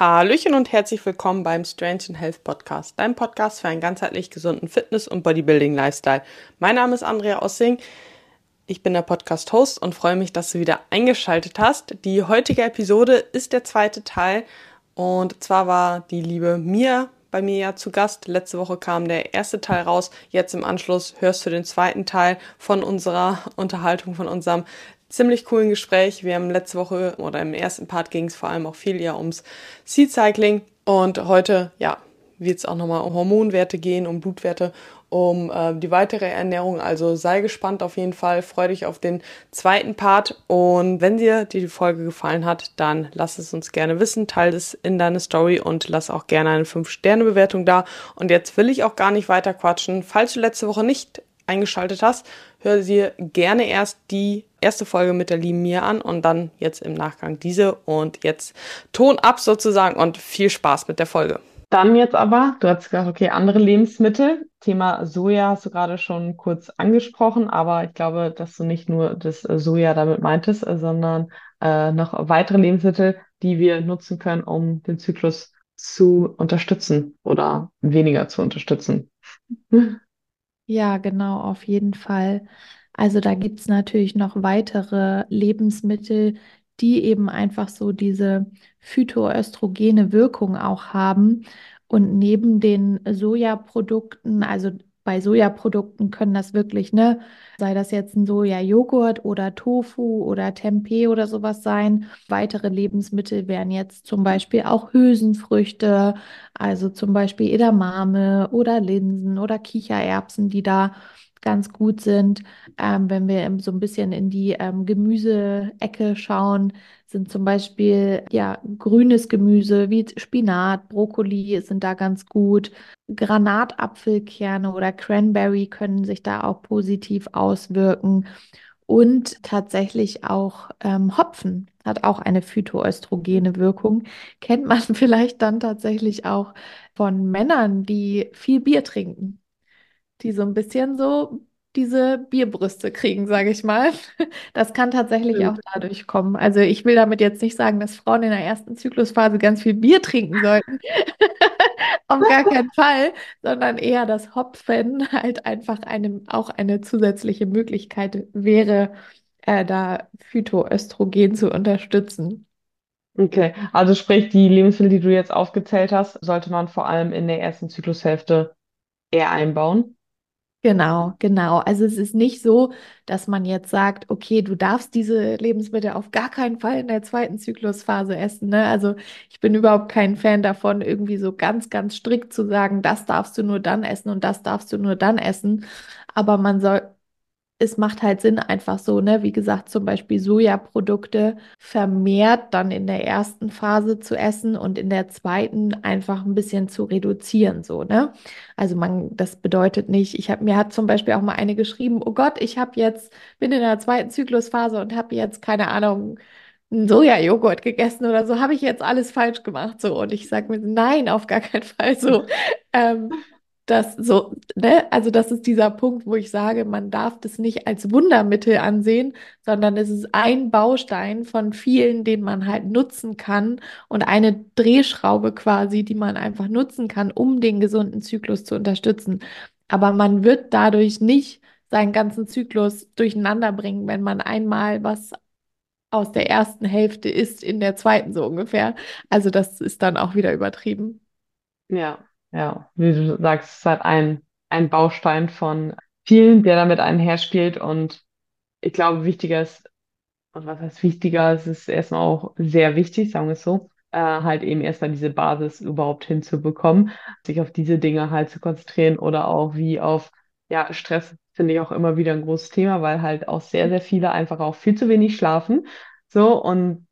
Hallöchen und herzlich willkommen beim Strange and Health Podcast, deinem Podcast für einen ganzheitlich gesunden Fitness- und Bodybuilding-Lifestyle. Mein Name ist Andrea Ossing. Ich bin der Podcast-Host und freue mich, dass du wieder eingeschaltet hast. Die heutige Episode ist der zweite Teil und zwar war die liebe Mia bei mir ja zu Gast. Letzte Woche kam der erste Teil raus. Jetzt im Anschluss hörst du den zweiten Teil von unserer Unterhaltung, von unserem ziemlich coolen Gespräch. Wir haben letzte Woche oder im ersten Part ging es vor allem auch viel ja ums Seed Cycling und heute, ja, wird es auch nochmal um Hormonwerte gehen, um Blutwerte, um äh, die weitere Ernährung. Also sei gespannt auf jeden Fall, freu dich auf den zweiten Part und wenn dir die Folge gefallen hat, dann lass es uns gerne wissen, teile es in deine Story und lass auch gerne eine 5-Sterne-Bewertung da. Und jetzt will ich auch gar nicht weiter quatschen. Falls du letzte Woche nicht eingeschaltet hast, hör dir gerne erst die erste Folge mit der lieben Mia an und dann jetzt im Nachgang diese und jetzt Ton ab sozusagen und viel Spaß mit der Folge. Dann jetzt aber, du hast gesagt, okay, andere Lebensmittel. Thema Soja hast du gerade schon kurz angesprochen, aber ich glaube, dass du nicht nur das Soja damit meintest, sondern äh, noch weitere Lebensmittel, die wir nutzen können, um den Zyklus zu unterstützen oder weniger zu unterstützen. Ja, genau, auf jeden Fall. Also da gibt es natürlich noch weitere Lebensmittel, die eben einfach so diese phytoöstrogene Wirkung auch haben. Und neben den Sojaprodukten, also bei Sojaprodukten können das wirklich, ne, sei das jetzt ein Sojajoghurt oder Tofu oder Tempeh oder sowas sein. Weitere Lebensmittel wären jetzt zum Beispiel auch Hülsenfrüchte, also zum Beispiel Edamame oder Linsen oder Kichererbsen, die da ganz gut sind. Ähm, wenn wir so ein bisschen in die ähm, Gemüseecke schauen, sind zum Beispiel ja grünes Gemüse wie Spinat, Brokkoli sind da ganz gut. Granatapfelkerne oder Cranberry können sich da auch positiv auswirken. Und tatsächlich auch ähm, Hopfen hat auch eine phytoöstrogene Wirkung. Kennt man vielleicht dann tatsächlich auch von Männern, die viel Bier trinken die so ein bisschen so diese Bierbrüste kriegen, sage ich mal. Das kann tatsächlich auch dadurch kommen. Also ich will damit jetzt nicht sagen, dass Frauen in der ersten Zyklusphase ganz viel Bier trinken sollten. Auf gar keinen Fall, sondern eher, dass Hopfen halt einfach eine, auch eine zusätzliche Möglichkeit wäre, äh, da Phytoöstrogen zu unterstützen. Okay, also sprich, die Lebensmittel, die du jetzt aufgezählt hast, sollte man vor allem in der ersten Zyklushälfte eher einbauen. Genau, genau. Also es ist nicht so, dass man jetzt sagt, okay, du darfst diese Lebensmittel auf gar keinen Fall in der zweiten Zyklusphase essen. Ne? Also ich bin überhaupt kein Fan davon, irgendwie so ganz, ganz strikt zu sagen, das darfst du nur dann essen und das darfst du nur dann essen. Aber man soll, es macht halt Sinn, einfach so, ne, wie gesagt, zum Beispiel Sojaprodukte vermehrt dann in der ersten Phase zu essen und in der zweiten einfach ein bisschen zu reduzieren, so, ne? Also man, das bedeutet nicht, ich habe mir hat zum Beispiel auch mal eine geschrieben, oh Gott, ich habe jetzt, bin in der zweiten Zyklusphase und habe jetzt, keine Ahnung, einen Sojajoghurt gegessen oder so, habe ich jetzt alles falsch gemacht, so. Und ich sage mir, nein, auf gar keinen Fall so. ähm, das so, ne? Also das ist dieser Punkt, wo ich sage, man darf das nicht als Wundermittel ansehen, sondern es ist ein Baustein von vielen, den man halt nutzen kann und eine Drehschraube quasi, die man einfach nutzen kann, um den gesunden Zyklus zu unterstützen. Aber man wird dadurch nicht seinen ganzen Zyklus durcheinander bringen, wenn man einmal was aus der ersten Hälfte isst in der zweiten so ungefähr. Also das ist dann auch wieder übertrieben. Ja, ja, wie du sagst, es ist halt ein, ein Baustein von vielen, der damit einherspielt. Und ich glaube, wichtiger ist, und was heißt wichtiger, es ist erstmal auch sehr wichtig, sagen wir es so, äh, halt eben erstmal diese Basis überhaupt hinzubekommen, sich auf diese Dinge halt zu konzentrieren oder auch wie auf, ja, Stress finde ich auch immer wieder ein großes Thema, weil halt auch sehr, sehr viele einfach auch viel zu wenig schlafen. So, und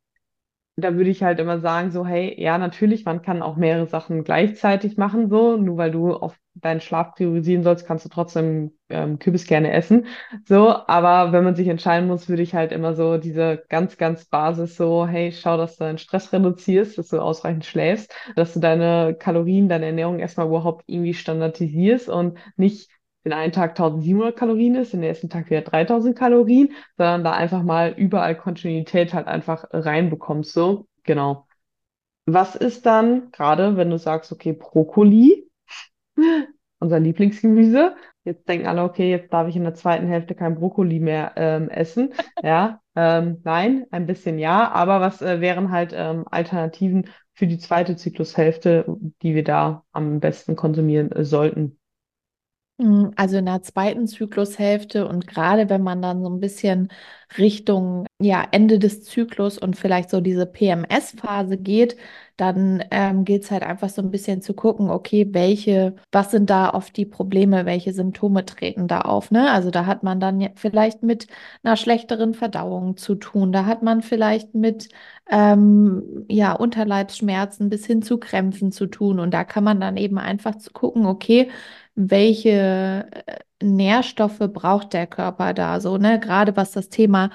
da würde ich halt immer sagen, so, hey, ja, natürlich, man kann auch mehrere Sachen gleichzeitig machen, so, nur weil du auf deinen Schlaf priorisieren sollst, kannst du trotzdem ähm, Kürbis gerne essen, so, aber wenn man sich entscheiden muss, würde ich halt immer so diese ganz, ganz Basis so, hey, schau, dass du deinen Stress reduzierst, dass du ausreichend schläfst, dass du deine Kalorien, deine Ernährung erstmal überhaupt irgendwie standardisierst und nicht den einen Tag 1700 Kalorien ist, den nächsten Tag wieder 3000 Kalorien, sondern da einfach mal überall Kontinuität halt einfach reinbekommst, so, genau. Was ist dann, gerade wenn du sagst, okay, Brokkoli, unser Lieblingsgemüse, jetzt denken alle, okay, jetzt darf ich in der zweiten Hälfte kein Brokkoli mehr ähm, essen. Ja, ähm, nein, ein bisschen ja, aber was äh, wären halt ähm, Alternativen für die zweite Zyklushälfte, die wir da am besten konsumieren äh, sollten? Mm, Also in der zweiten Zyklushälfte und gerade wenn man dann so ein bisschen Richtung ja, Ende des Zyklus und vielleicht so diese PMS-Phase geht, dann ähm, gilt es halt einfach so ein bisschen zu gucken, okay, welche, was sind da oft die Probleme, welche Symptome treten da auf, ne? Also da hat man dann vielleicht mit einer schlechteren Verdauung zu tun, da hat man vielleicht mit ähm, ja, Unterleibsschmerzen bis hin zu Krämpfen zu tun und da kann man dann eben einfach zu gucken, okay, welche äh, Nährstoffe braucht der Körper da so, ne? Gerade was das Thema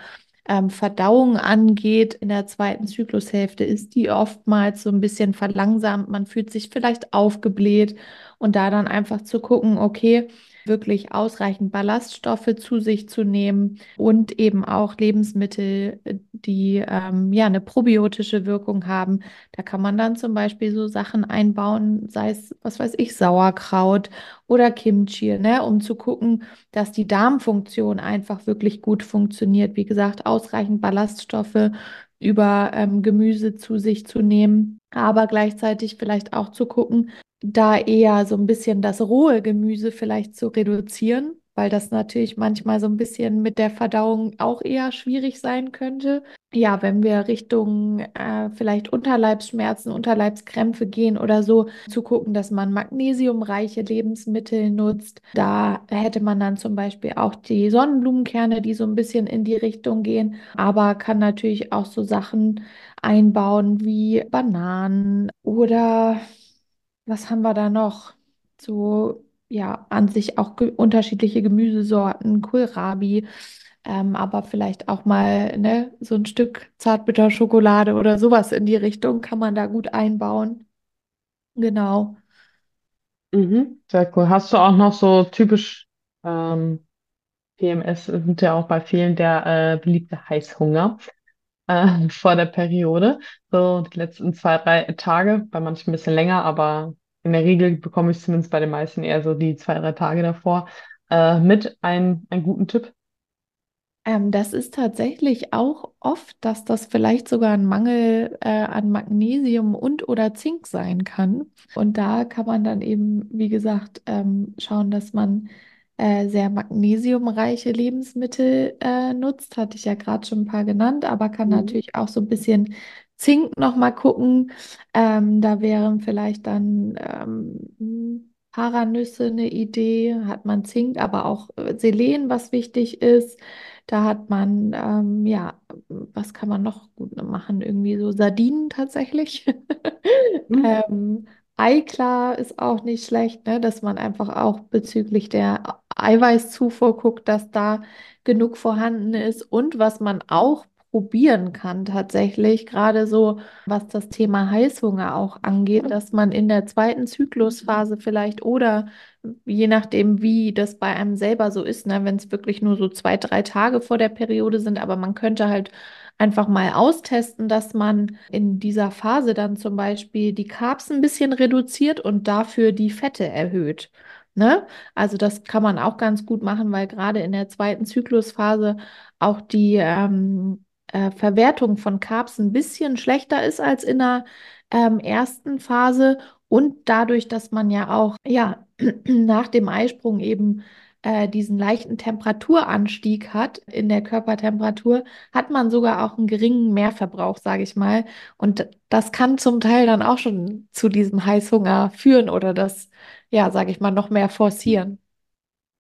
ähm, Verdauung angeht, in der zweiten Zyklushälfte ist die oftmals so ein bisschen verlangsamt. Man fühlt sich vielleicht aufgebläht und da dann einfach zu gucken, okay, wirklich ausreichend Ballaststoffe zu sich zu nehmen und eben auch Lebensmittel, die ähm, ja eine probiotische Wirkung haben. Da kann man dann zum Beispiel so Sachen einbauen, sei es, was weiß ich, Sauerkraut oder Kimchi, ne, um zu gucken, dass die Darmfunktion einfach wirklich gut funktioniert. Wie gesagt, ausreichend Ballaststoffe über ähm, Gemüse zu sich zu nehmen, aber gleichzeitig vielleicht auch zu gucken, da eher so ein bisschen das rohe Gemüse vielleicht zu reduzieren, weil das natürlich manchmal so ein bisschen mit der Verdauung auch eher schwierig sein könnte. Ja, wenn wir Richtung äh, vielleicht Unterleibsschmerzen, Unterleibskrämpfe gehen oder so, zu gucken, dass man magnesiumreiche Lebensmittel nutzt. Da hätte man dann zum Beispiel auch die Sonnenblumenkerne, die so ein bisschen in die Richtung gehen, aber kann natürlich auch so Sachen einbauen wie Bananen oder was haben wir da noch? So, ja, an sich auch ge unterschiedliche Gemüsesorten, Kohlrabi, ähm, aber vielleicht auch mal, ne, so ein Stück Zartbitterschokolade oder sowas in die Richtung kann man da gut einbauen. Genau. Mhm, sehr cool. Hast du auch noch so typisch ähm, PMS sind ja auch bei vielen der äh, beliebte Heißhunger äh, vor der Periode. So die letzten zwei, drei Tage, bei manchen ein bisschen länger, aber in der Regel bekomme ich zumindest bei den meisten eher so die zwei, drei Tage davor äh, mit ein, einen guten Tipp. Ähm, das ist tatsächlich auch oft, dass das vielleicht sogar ein Mangel äh, an Magnesium und oder Zink sein kann. Und da kann man dann eben, wie gesagt, ähm, schauen, dass man äh, sehr magnesiumreiche Lebensmittel äh, nutzt. Hatte ich ja gerade schon ein paar genannt, aber kann Mhm. natürlich auch so ein bisschen Zink nochmal gucken. Ähm, da wären vielleicht dann ähm, Paranüsse eine Idee, hat man Zink, aber auch äh, Selen, was wichtig ist. Da hat man, ähm, ja, was kann man noch gut machen? Irgendwie so Sardinen tatsächlich. Mhm. Ähm, Eiklar ist auch nicht schlecht, ne? Dass man einfach auch bezüglich der Eiweißzufuhr guckt, dass da genug vorhanden ist. Und was man auch probieren kann tatsächlich, gerade so was das Thema Heißhunger auch angeht, dass man in der zweiten Zyklusphase vielleicht oder je nachdem, wie das bei einem selber so ist, ne, wenn es wirklich nur so zwei, drei Tage vor der Periode sind, aber man könnte halt einfach mal austesten, dass man in dieser Phase dann zum Beispiel die Carbs ein bisschen reduziert und dafür die Fette erhöht. Ne? Also das kann man auch ganz gut machen, weil gerade in der zweiten Zyklusphase auch die ähm, äh, Verwertung von Carbs ein bisschen schlechter ist als in der ähm, ersten Phase und dadurch, dass man ja auch ja nach dem Eisprung eben äh, diesen leichten Temperaturanstieg hat in der Körpertemperatur, hat man sogar auch einen geringen Mehrverbrauch, sage ich mal. Und das kann zum Teil dann auch schon zu diesem Heißhunger führen oder das, ja, sage ich mal, noch mehr forcieren.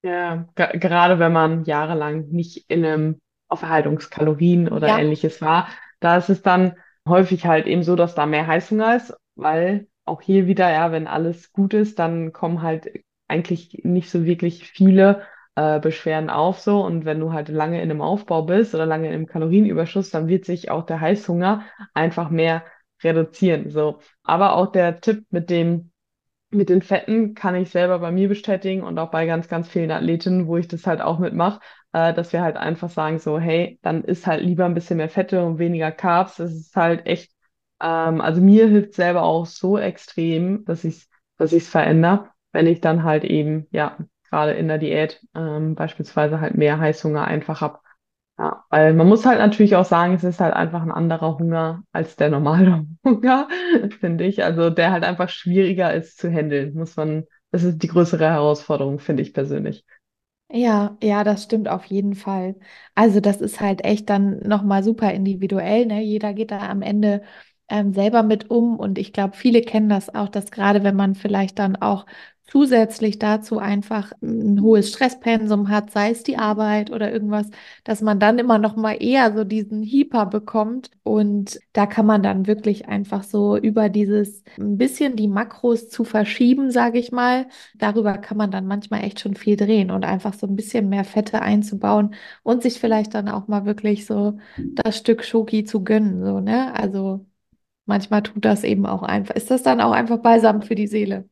Ja, ge- gerade wenn man jahrelang nicht in einem auf Erhaltungskalorien oder Ja, ähnliches war, da ist es dann häufig halt eben so, dass da mehr Heißhunger ist, weil auch hier wieder, ja, wenn alles gut ist, dann kommen halt eigentlich nicht so wirklich viele äh, Beschwerden auf so und wenn du halt lange in einem Aufbau bist oder lange in einem Kalorienüberschuss, dann wird sich auch der Heißhunger einfach mehr reduzieren, so. Aber auch der Tipp mit dem mit den Fetten kann ich selber bei mir bestätigen und auch bei ganz, ganz vielen Athletinnen, wo ich das halt auch mitmache, äh, dass wir halt einfach sagen so, hey, dann isst halt lieber ein bisschen mehr Fette und weniger Carbs. Das ist halt echt Ähm, also mir hilft selber auch so extrem, dass ich dass ich es verändere, wenn ich dann halt eben, ja, gerade in der Diät ähm, beispielsweise halt mehr Heißhunger einfach habe. Ja, weil man muss halt natürlich auch sagen, es ist halt einfach ein anderer Hunger als der normale Hunger, finde ich. Also der halt einfach schwieriger ist zu handeln, muss man, das ist die größere Herausforderung, finde ich persönlich. Ja, ja, das stimmt auf jeden Fall. Also das ist halt echt dann nochmal super individuell, ne? Jeder geht da am Ende ähm, selber mit um und ich glaube, viele kennen das auch, dass gerade wenn man vielleicht dann auch zusätzlich dazu einfach ein hohes Stresspensum hat, sei es die Arbeit oder irgendwas, dass man dann immer noch mal eher so diesen Hieper bekommt und da kann man dann wirklich einfach so über dieses ein bisschen die Makros zu verschieben, sage ich mal, darüber kann man dann manchmal echt schon viel drehen und einfach so ein bisschen mehr Fette einzubauen und sich vielleicht dann auch mal wirklich so das Stück Schoki zu gönnen, so, ne? Also manchmal tut das eben auch einfach. Ist das dann auch einfach balsam für die Seele?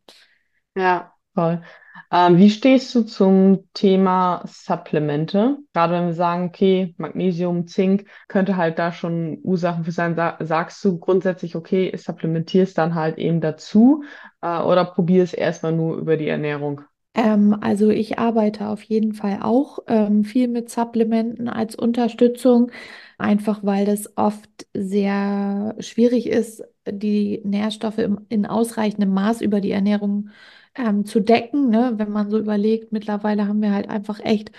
Ja, voll. Ähm, wie stehst du zum Thema Supplemente? Gerade wenn wir sagen, okay, Magnesium, Zink könnte halt da schon Ursachen für sein. Sa sagst du grundsätzlich, okay, supplementierst dann halt eben dazu, äh, oder probierst erstmal nur über die Ernährung? Ähm, also ich arbeite auf jeden Fall auch ähm, viel mit Supplementen als Unterstützung, einfach weil das oft sehr schwierig ist, die Nährstoffe im, in ausreichendem Maß über die Ernährung ähm, zu decken. Ne? Wenn man so überlegt, mittlerweile haben wir halt einfach echt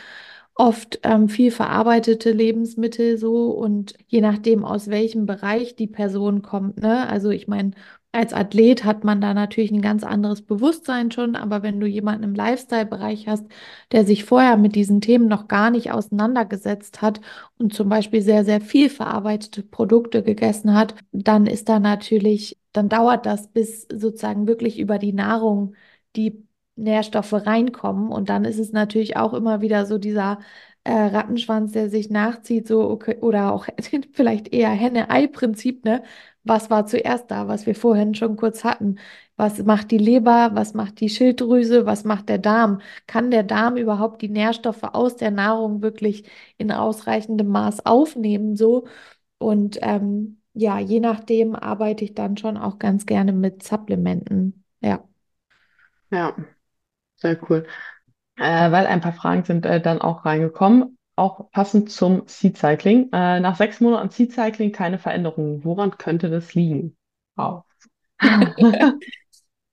oft ähm, viel verarbeitete Lebensmittel so und je nachdem, aus welchem Bereich die Person kommt, ne? Also ich meine, als Athlet hat man da natürlich ein ganz anderes Bewusstsein schon, aber wenn du jemanden im Lifestyle-Bereich hast, der sich vorher mit diesen Themen noch gar nicht auseinandergesetzt hat und zum Beispiel sehr, sehr viel verarbeitete Produkte gegessen hat, dann ist da natürlich, dann dauert das, bis sozusagen wirklich über die Nahrung die Nährstoffe reinkommen. Und dann ist es natürlich auch immer wieder so dieser äh, Rattenschwanz, der sich nachzieht, so okay, oder auch vielleicht eher Henne-Ei-Prinzip, ne? Was war zuerst da, was wir vorhin schon kurz hatten? Was macht die Leber? Was macht die Schilddrüse? Was macht der Darm? Kann der Darm überhaupt die Nährstoffe aus der Nahrung wirklich in ausreichendem Maß aufnehmen? So und ähm, ja, je nachdem arbeite ich dann schon auch ganz gerne mit Supplementen. Ja. Ja, sehr cool. Äh, weil ein paar Fragen sind äh, dann auch reingekommen, auch passend zum Seed Cycling. Äh, nach sechs Monaten Seed Cycling keine Veränderungen. Woran könnte das liegen? Wow.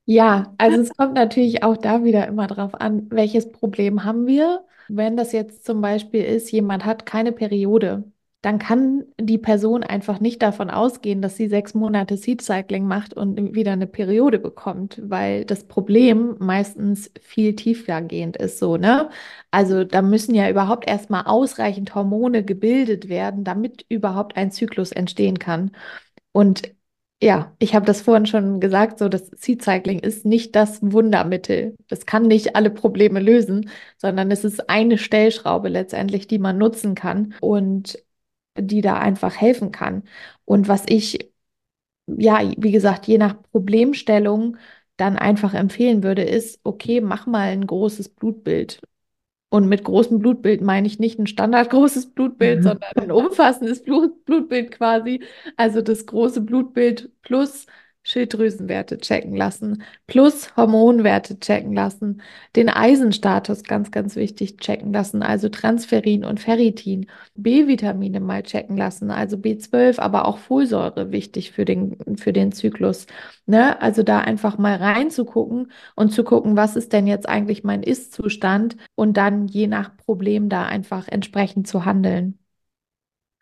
Ja, also es kommt natürlich auch da wieder immer drauf an, welches Problem haben wir. Wenn das jetzt zum Beispiel ist, jemand hat keine Periode, dann kann die Person einfach nicht davon ausgehen, dass sie sechs Monate Seed Cycling macht und wieder eine Periode bekommt, weil das Problem meistens viel tiefergehend ist, so, ne? Also da müssen ja überhaupt erstmal ausreichend Hormone gebildet werden, damit überhaupt ein Zyklus entstehen kann. Und ja, ich habe das vorhin schon gesagt, so das Seed Cycling ist nicht das Wundermittel. Das kann nicht alle Probleme lösen, sondern es ist eine Stellschraube letztendlich, die man nutzen kann. Und die da einfach helfen kann. Und was ich, ja, wie gesagt, je nach Problemstellung dann einfach empfehlen würde, ist, okay, mach mal ein großes Blutbild. Und mit großem Blutbild meine ich nicht ein standardgroßes Blutbild, mhm. sondern ein umfassendes Blut, Blutbild quasi. Also das große Blutbild plus Schilddrüsenwerte checken lassen, plus Hormonwerte checken lassen, den Eisenstatus ganz, ganz wichtig checken lassen, also Transferin und Ferritin, B-Vitamine mal checken lassen, also B12, aber auch Folsäure wichtig für den, für den Zyklus. Ne? Also da einfach mal reinzugucken und zu gucken, was ist denn jetzt eigentlich mein Ist-Zustand und dann je nach Problem da einfach entsprechend zu handeln.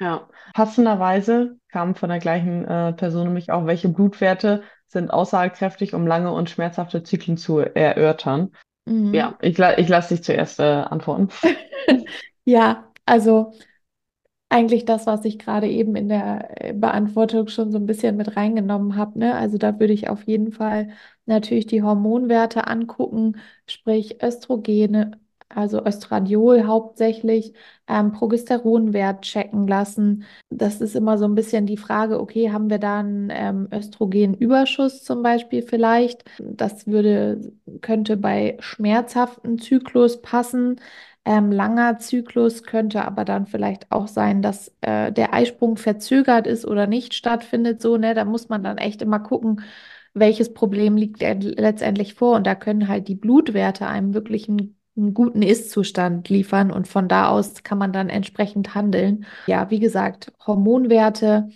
Ja, passenderweise kam von der gleichen äh, Person nämlich auch, welche Blutwerte sind aussagekräftig, um lange und schmerzhafte Zyklen zu erörtern. Mhm. Ja, ich, ich lasse dich zuerst äh, antworten. Ja, also eigentlich das, was ich gerade eben in der äh, Beantwortung schon so ein bisschen mit reingenommen habe. Ne? Also da würde ich auf jeden Fall natürlich die Hormonwerte angucken, sprich Östrogene, also Östradiol hauptsächlich, ähm, Progesteronwert checken lassen. Das ist immer so ein bisschen die Frage, okay, haben wir da einen ähm, Östrogenüberschuss zum Beispiel vielleicht? Das würde, könnte bei schmerzhaften Zyklus passen. Ähm, langer Zyklus könnte aber dann vielleicht auch sein, dass äh, der Eisprung verzögert ist oder nicht stattfindet. So, ne? Da muss man dann echt immer gucken, welches Problem liegt letztendlich vor. Und da können halt die Blutwerte einem wirklich einen, einen guten Ist-Zustand liefern. Und von da aus kann man dann entsprechend handeln. Ja, wie gesagt, Hormonwerte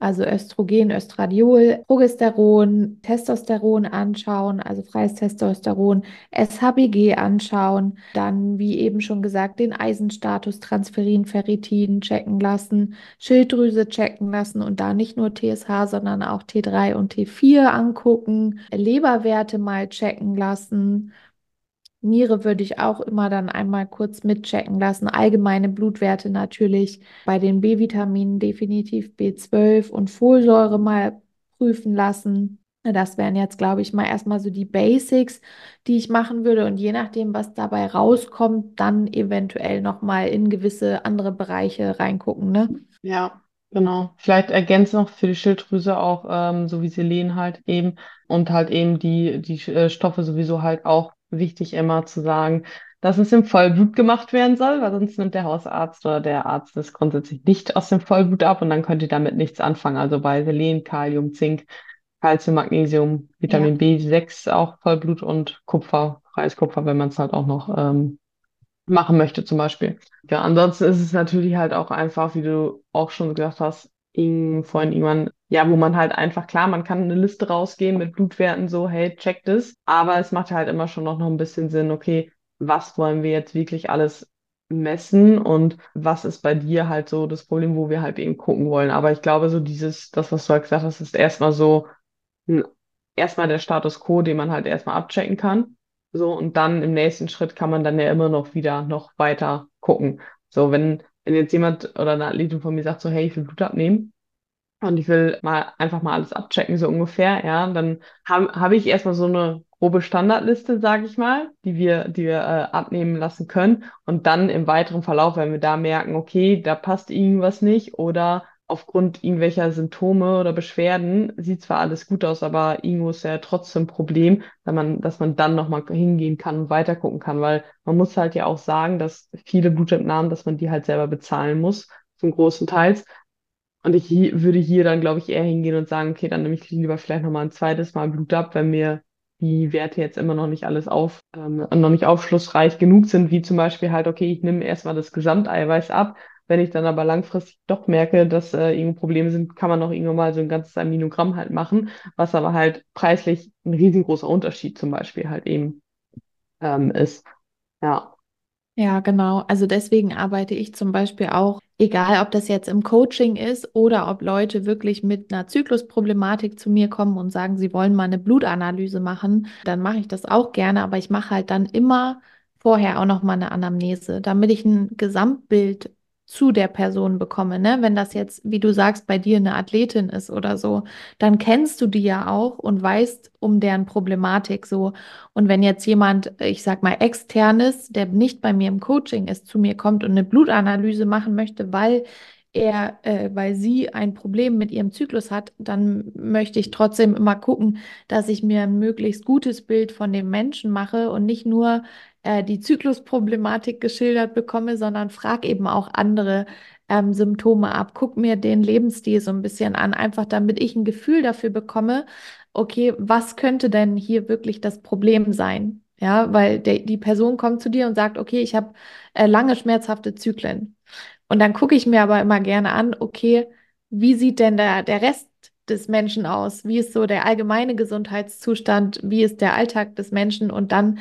also Östrogen, Östradiol, Progesteron, Testosteron anschauen, also freies Testosteron, SHBG anschauen, dann wie eben schon gesagt den Eisenstatus, Transferin, Ferritin checken lassen, Schilddrüse checken lassen und da nicht nur TSH, sondern auch T3 und T4 angucken, Leberwerte mal checken lassen Niere würde ich auch immer dann einmal kurz mitchecken lassen. Allgemeine Blutwerte natürlich. Bei den B-Vitaminen definitiv B12 und Folsäure mal prüfen lassen. Das wären jetzt, glaube ich, mal erstmal so die Basics, die ich machen würde. Und je nachdem, was dabei rauskommt, dann eventuell nochmal in gewisse andere Bereiche reingucken, ne? Ja, genau. Vielleicht ergänzt noch für die Schilddrüse auch ähm, so wie Selen halt eben und halt eben die, die äh, Stoffe sowieso halt auch wichtig immer zu sagen, dass es im Vollblut gemacht werden soll, weil sonst nimmt der Hausarzt oder der Arzt das grundsätzlich nicht aus dem Vollblut ab und dann könnt ihr damit nichts anfangen. Also bei Selen, Kalium, Zink, Calcium, Magnesium, Vitamin ja. B6 auch Vollblut und Kupfer, Reiskupfer, wenn man es halt auch noch ähm, machen möchte zum Beispiel. Ja, ansonsten ist es natürlich halt auch einfach, wie du auch schon gesagt hast, vorhin irgendwann, ja, wo man halt einfach, klar, man kann eine Liste rausgehen mit Blutwerten, so, hey, check das. Aber es macht halt immer schon noch, noch ein bisschen Sinn, okay, was wollen wir jetzt wirklich alles messen und was ist bei dir halt so das Problem, wo wir halt eben gucken wollen. Aber ich glaube, so dieses, das, was du halt gesagt hast, ist erstmal so, erstmal der Status quo, den man halt erstmal abchecken kann. So, und dann im nächsten Schritt kann man dann ja immer noch wieder noch weiter gucken. So, wenn wenn jetzt jemand oder eine Athletin von mir sagt, so, hey, ich will Blut abnehmen und ich will mal einfach mal alles abchecken, so ungefähr, ja, dann habe hab ich erstmal so eine grobe Standardliste, sage ich mal, die wir, die wir äh, abnehmen lassen können. Und dann im weiteren Verlauf, wenn wir da merken, okay, da passt irgendwas nicht oder aufgrund irgendwelcher Symptome oder Beschwerden sieht zwar alles gut aus, aber irgendwo ist ja trotzdem ein Problem, dass man, dass man dann nochmal hingehen kann und weiter gucken kann, weil man muss halt ja auch sagen, dass viele Blutentnahmen, dass man die halt selber bezahlen muss, zum großen Teils. Und ich würde hier dann, glaube ich, eher hingehen und sagen, okay, dann nehme ich lieber vielleicht nochmal ein zweites Mal Blut ab, wenn mir die Werte jetzt immer noch nicht alles auf, ähm, noch nicht aufschlussreich genug sind, wie zum Beispiel halt, okay, ich nehme erstmal das Gesamteiweiß ab, wenn ich dann aber langfristig doch merke, dass äh, irgendwo Probleme sind, kann man noch irgendwann mal so ein ganzes Aminogramm halt machen, was aber halt preislich ein riesengroßer Unterschied zum Beispiel halt eben ähm, ist. Ja. Ja, genau. Also deswegen arbeite ich zum Beispiel auch, egal ob das jetzt im Coaching ist oder ob Leute wirklich mit einer Zyklusproblematik zu mir kommen und sagen, sie wollen mal eine Blutanalyse machen, dann mache ich das auch gerne, aber ich mache halt dann immer vorher auch noch mal eine Anamnese, damit ich ein Gesamtbild zu der Person bekomme. Ne? Wenn das jetzt, wie du sagst, bei dir eine Athletin ist oder so, dann kennst du die ja auch und weißt um deren Problematik so. Und wenn jetzt jemand, ich sag mal, externes, der nicht bei mir im Coaching ist, zu mir kommt und eine Blutanalyse machen möchte, weil er, äh, weil sie ein Problem mit ihrem Zyklus hat, dann möchte ich trotzdem immer gucken, dass ich mir ein möglichst gutes Bild von dem Menschen mache und nicht nur äh, die Zyklusproblematik geschildert bekomme, sondern frag eben auch andere ähm, Symptome ab. Guck mir den Lebensstil so ein bisschen an, einfach damit ich ein Gefühl dafür bekomme, okay, was könnte denn hier wirklich das Problem sein? Ja, weil der, die Person kommt zu dir und sagt, okay, ich habe äh, lange schmerzhafte Zyklen. Und dann gucke ich mir aber immer gerne an, okay, wie sieht denn der, der Rest des Menschen aus? Wie ist so der allgemeine Gesundheitszustand? Wie ist der Alltag des Menschen? Und dann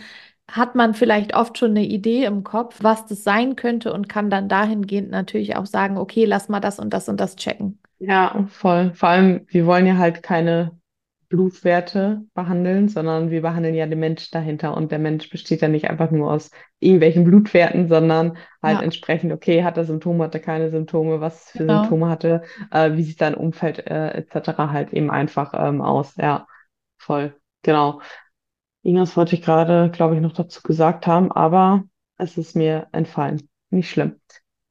hat man vielleicht oft schon eine Idee im Kopf, was das sein könnte und kann dann dahingehend natürlich auch sagen, okay, lass mal das und das und das checken. Ja, voll. Vor allem, wir wollen ja halt keine Blutwerte behandeln, sondern wir behandeln ja den Mensch dahinter und der Mensch besteht ja nicht einfach nur aus irgendwelchen Blutwerten, sondern halt ja. entsprechend, okay, hat er Symptome, hat er keine Symptome, was für genau. Symptome hatte, äh, wie sieht sein Umfeld äh, etc. halt eben einfach ähm, aus. Ja, voll, genau. Irgendwas wollte ich gerade, glaube ich, noch dazu gesagt haben, aber es ist mir entfallen. Nicht schlimm.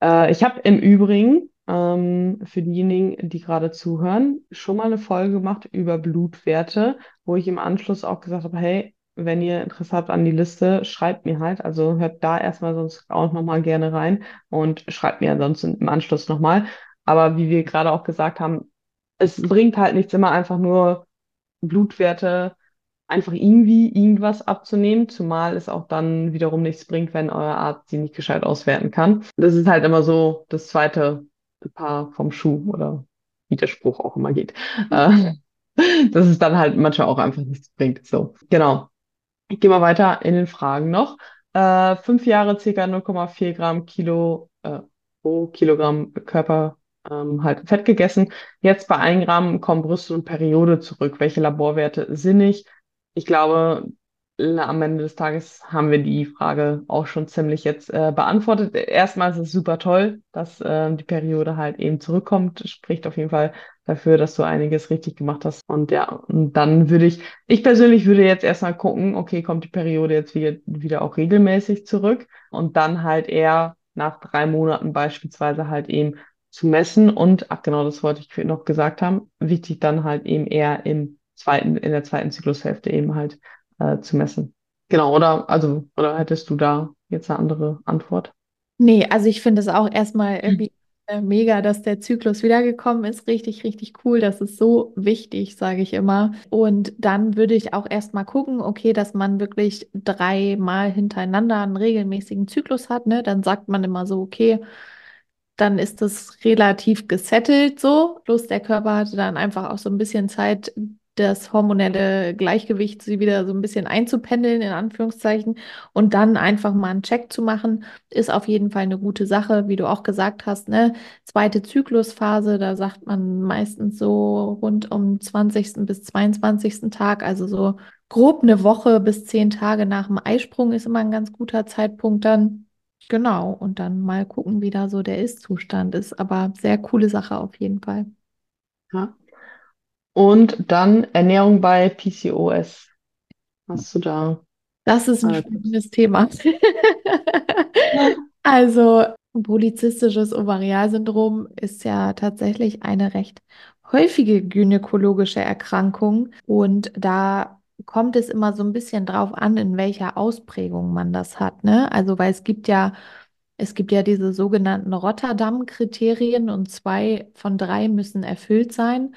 Äh, ich habe im Übrigen ähm, für diejenigen, die gerade zuhören, schon mal eine Folge gemacht über Blutwerte, wo ich im Anschluss auch gesagt habe, hey, wenn ihr Interesse habt an die Liste, schreibt mir halt. Also hört da erstmal sonst auch nochmal gerne rein und schreibt mir ansonsten im Anschluss nochmal. Aber wie wir gerade auch gesagt haben, es bringt halt nichts immer einfach nur Blutwerte einfach irgendwie irgendwas abzunehmen, zumal es auch dann wiederum nichts bringt, wenn euer Arzt sie nicht gescheit auswerten kann. Das ist halt immer so das zweite Paar vom Schuh oder wie der Spruch auch immer geht. Äh, dass es dann halt manchmal auch einfach nichts bringt. So, genau. Ich gehe mal weiter in den Fragen noch. Äh, fünf Jahre ca. 0,4 Gramm Kilo äh, pro Kilogramm Körper ähm, halt Fett gegessen. Jetzt bei 1 Gramm kommen Brüste und Periode zurück. Welche Laborwerte sinnig? Ich glaube, am Ende des Tages haben wir die Frage auch schon ziemlich jetzt äh, beantwortet. Erstmal ist es super toll, dass äh, die Periode halt eben zurückkommt. Spricht auf jeden Fall dafür, dass du einiges richtig gemacht hast. Und ja, und dann würde ich, ich persönlich würde jetzt erstmal gucken, okay, kommt die Periode jetzt wieder, wieder auch regelmäßig zurück und dann halt eher nach drei Monaten beispielsweise halt eben zu messen und, ach genau, das wollte ich noch gesagt haben, wichtig dann halt eben eher im zweiten, in der zweiten Zyklushälfte eben halt äh, zu messen. Genau, oder? Also, oder hättest du da jetzt eine andere Antwort? Nee, also ich finde es auch erstmal irgendwie äh, mega, dass der Zyklus wiedergekommen ist. Richtig, richtig cool. Das ist so wichtig, sage ich immer. Und dann würde ich auch erstmal gucken, okay, dass man wirklich dreimal hintereinander einen regelmäßigen Zyklus hat. Ne? Dann sagt man immer so, okay, dann ist das relativ gesettelt so. Bloß der Körper hatte dann einfach auch so ein bisschen Zeit, das hormonelle Gleichgewicht sie wieder so ein bisschen einzupendeln, in Anführungszeichen, und dann einfach mal einen Check zu machen, ist auf jeden Fall eine gute Sache, wie du auch gesagt hast, ne? Zweite Zyklusphase, da sagt man meistens so rund um 20. bis 22. Tag, also so grob eine Woche bis zehn Tage nach dem Eisprung ist immer ein ganz guter Zeitpunkt dann. Genau, und dann mal gucken, wie da so der Ist-Zustand ist. Aber sehr coole Sache auf jeden Fall. Ja. Und dann Ernährung bei PCOS. Hast du da? Das ist ein spannendes Thema. Also, polyzystisches Ovarialsyndrom ist ja tatsächlich eine recht häufige gynäkologische Erkrankung und da kommt es immer so ein bisschen drauf an, in welcher Ausprägung man das hat, ne? Also, weil es gibt ja es gibt ja diese sogenannten Rotterdam-Kriterien und zwei von drei müssen erfüllt sein.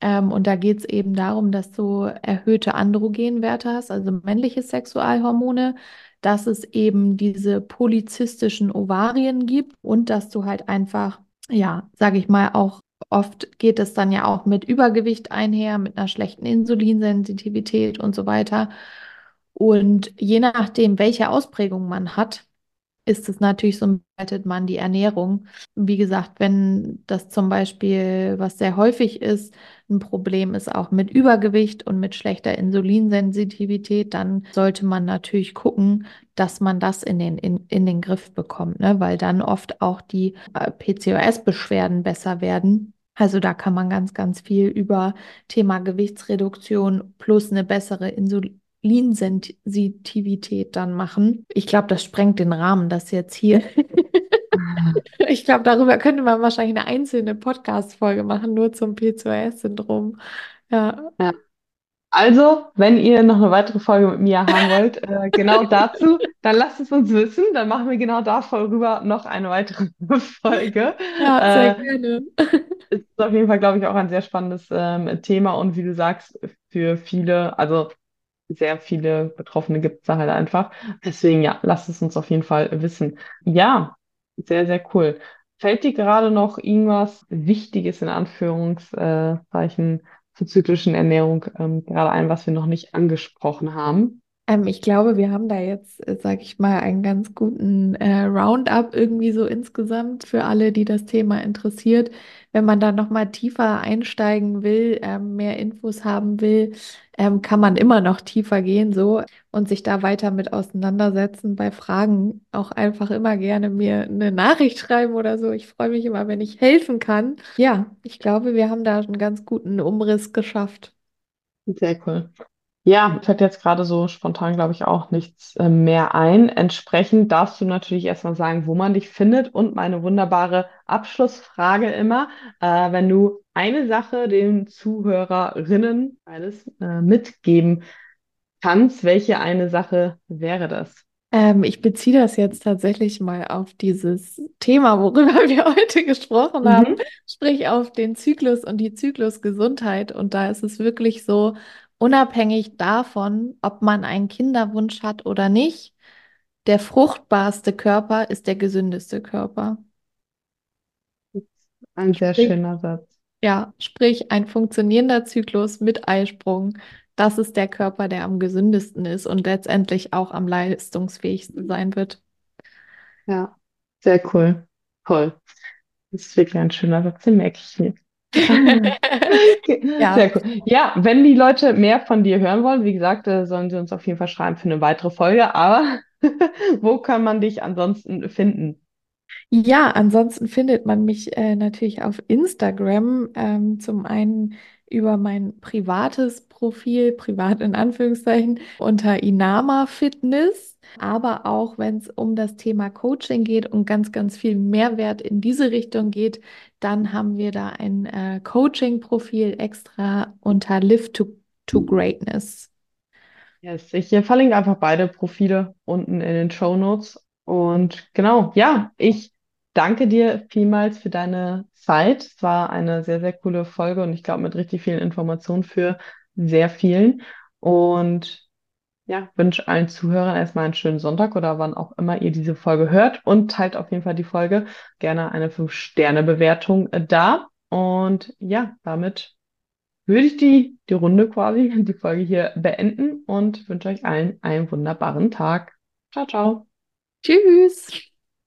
Ähm, und da geht es eben darum, dass du erhöhte Androgenwerte hast, also männliche Sexualhormone, dass es eben diese polyzystischen Ovarien gibt und dass du halt einfach, ja, sage ich mal, auch oft geht es dann ja auch mit Übergewicht einher, mit einer schlechten Insulinsensitivität und so weiter. Und je nachdem, welche Ausprägung man hat, ist es natürlich so, bewertet man die Ernährung. Wie gesagt, wenn das zum Beispiel, was sehr häufig ist, ein Problem ist auch mit Übergewicht und mit schlechter Insulinsensitivität, dann sollte man natürlich gucken, dass man das in den, in, in den Griff bekommt, ne? weil dann oft auch die äh, PCOS-Beschwerden besser werden. Also da kann man ganz, ganz viel über Thema Gewichtsreduktion plus eine bessere Insulin Insulinsensitivität dann machen. Ich glaube, das sprengt den Rahmen, das jetzt hier. ich glaube, darüber könnte man wahrscheinlich eine einzelne Podcast-Folge machen, nur zum P2S-Syndrom. Ja. ja. Also, wenn ihr noch eine weitere Folge mit mir haben wollt, äh, genau dazu, dann lasst es uns wissen. Dann machen wir genau darüber noch eine weitere Folge. Ja, sehr äh, gerne. Ist auf jeden Fall, glaube ich, auch ein sehr spannendes ähm, Thema und wie du sagst, für viele, also sehr viele Betroffene gibt es da halt einfach. Deswegen, ja, lasst es uns auf jeden Fall wissen. Ja, sehr, sehr cool. Fällt dir gerade noch irgendwas Wichtiges in Anführungszeichen zur zyklischen Ernährung ähm, gerade ein, was wir noch nicht angesprochen haben? Ähm, ich glaube, wir haben da jetzt, äh, sag ich mal, einen ganz guten äh, Roundup irgendwie so insgesamt für alle, die das Thema interessiert. Wenn man da nochmal tiefer einsteigen will, ähm, mehr Infos haben will, ähm, kann man immer noch tiefer gehen so und sich da weiter mit auseinandersetzen. Bei Fragen auch einfach immer gerne mir eine Nachricht schreiben oder so. Ich freue mich immer, wenn ich helfen kann. Ja, ich glaube, wir haben da einen ganz guten Umriss geschafft. Sehr cool. Ja, fällt jetzt gerade so spontan, glaube ich, auch nichts äh, mehr ein. Entsprechend darfst du natürlich erstmal sagen, wo man dich findet und meine wunderbare Abschlussfrage immer, äh, wenn du eine Sache den Zuhörerinnen alles äh, mitgeben kannst, welche eine Sache wäre das? Ähm, ich beziehe das jetzt tatsächlich mal auf dieses Thema, worüber wir heute gesprochen haben, Mhm. sprich auf den Zyklus und die Zyklusgesundheit. Und da ist es wirklich so, unabhängig davon, ob man einen Kinderwunsch hat oder nicht, der fruchtbarste Körper ist der gesündeste Körper. Ein sehr Sprich, schöner Satz. ja, sprich ein funktionierender Zyklus mit Eisprung. Das ist der Körper, der am gesündesten ist und letztendlich auch am leistungsfähigsten sein wird. Ja, sehr cool. Toll. Das ist wirklich ein schöner Satz, den merke ich mir. Ja, Sehr cool. Ja, wenn die Leute mehr von dir hören wollen, wie gesagt, äh, sollen sie uns auf jeden Fall schreiben für eine weitere Folge. Aber wo kann man dich ansonsten finden? Ja, ansonsten findet man mich äh, natürlich auf Instagram. Ähm, zum einen über mein privates Profil, privat in Anführungszeichen, unter Inama Fitness. Aber auch wenn es um das Thema Coaching geht und ganz, ganz viel Mehrwert in diese Richtung geht, dann haben wir da ein äh, Coaching-Profil extra unter Live to, to Greatness. Yes, ich äh, verlinke einfach beide Profile unten in den Show Notes. Und genau, ja, ich danke dir vielmals für deine Zeit. Es war eine sehr, sehr coole Folge und ich glaube mit richtig vielen Informationen für sehr vielen. Und ja, wünsche allen Zuhörern erstmal einen schönen Sonntag oder wann auch immer ihr diese Folge hört und teilt auf jeden Fall die Folge. Gerne eine 5-Sterne-Bewertung äh, da. Und ja, damit würde ich die, die Runde quasi, die Folge hier beenden und wünsche euch allen einen wunderbaren Tag. Ciao, ciao. Tschüss!